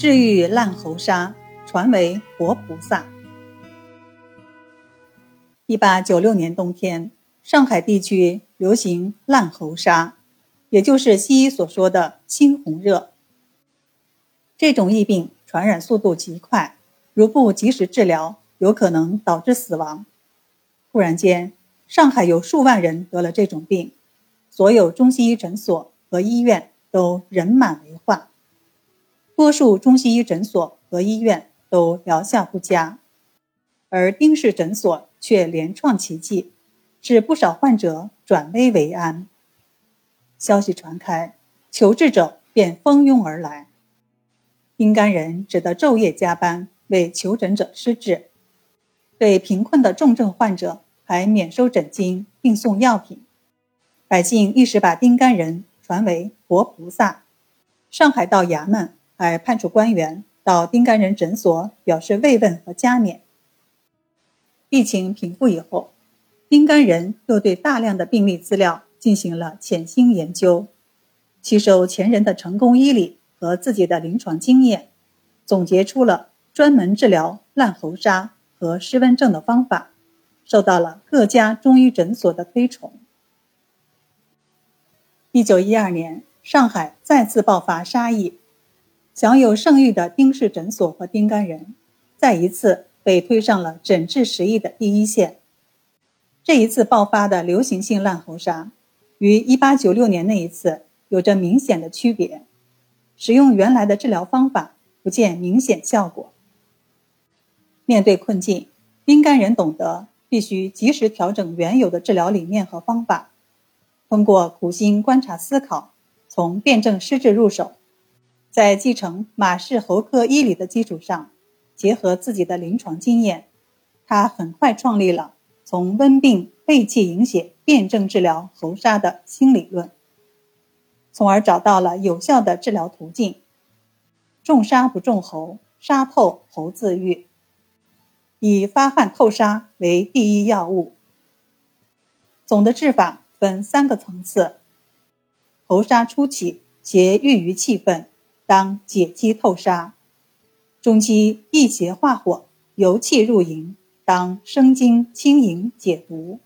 治愈烂喉沙，传为活菩萨。一八九六年冬天，上海地区流行烂喉沙，也就是西医所说的猩红热。这种疫病传染速度极快，如不及时治疗，有可能导致死亡。突然间，上海有数万人得了这种病，所有中西医诊所和医院都人满为患。多数中西医诊所和医院都疗效不佳，而丁氏诊所却连创奇迹，使不少患者转危为安。消息传开，求治者便蜂拥而来。丁干人只得昼夜加班为求诊者施治，对贫困的重症患者还免收诊金并送药品。百姓一时把丁干人传为活菩萨。上海道衙门。还派出官员到丁干人诊所表示慰问和加冕。疫情平复以后，丁干人又对大量的病例资料进行了潜心研究，吸收前人的成功医理和自己的临床经验，总结出了专门治疗烂喉沙和湿温症的方法，受到了各家中医诊所的推崇。一九一二年，上海再次爆发沙疫。享有盛誉的丁氏诊所和丁干人，再一次被推上了诊治时疫的第一线。这一次爆发的流行性烂喉沙，与1896年那一次有着明显的区别。使用原来的治疗方法不见明显效果。面对困境，丁干人懂得必须及时调整原有的治疗理念和方法，通过苦心观察思考，从辨证施治入手。在继承马氏喉科医理的基础上，结合自己的临床经验，他很快创立了从温病背气营血辨证治疗喉沙的新理论，从而找到了有效的治疗途径：重沙不重喉，沙透喉自愈，以发汗透沙为第一要务。总的治法分三个层次：喉沙初起，携郁于气分。当解肌透沙，中期益邪化火，由气入营，当生津清营解毒。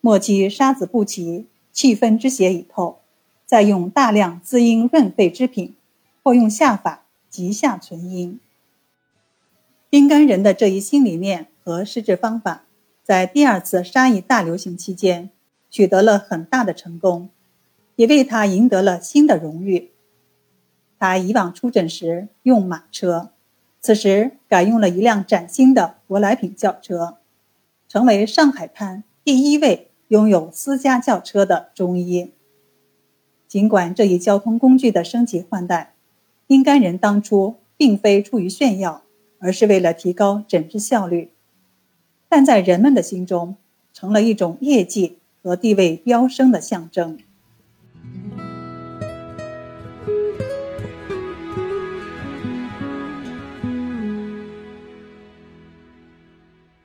末期沙子不齐，气分之邪已透，再用大量滋阴润肺之品，或用下法急下存阴。丁干人的这一新理念和施治方法，在第二次沙疫大流行期间取得了很大的成功，也为他赢得了新的荣誉。他以往出诊时用马车此时改用了一辆崭新的舶来品轿车成为上海滩第一位拥有私家轿车的中医。尽管这一交通工具的升级换代丁该人当初并非出于炫耀而是为了提高诊治效率但在人们的心中成了一种业绩和地位飙升的象征。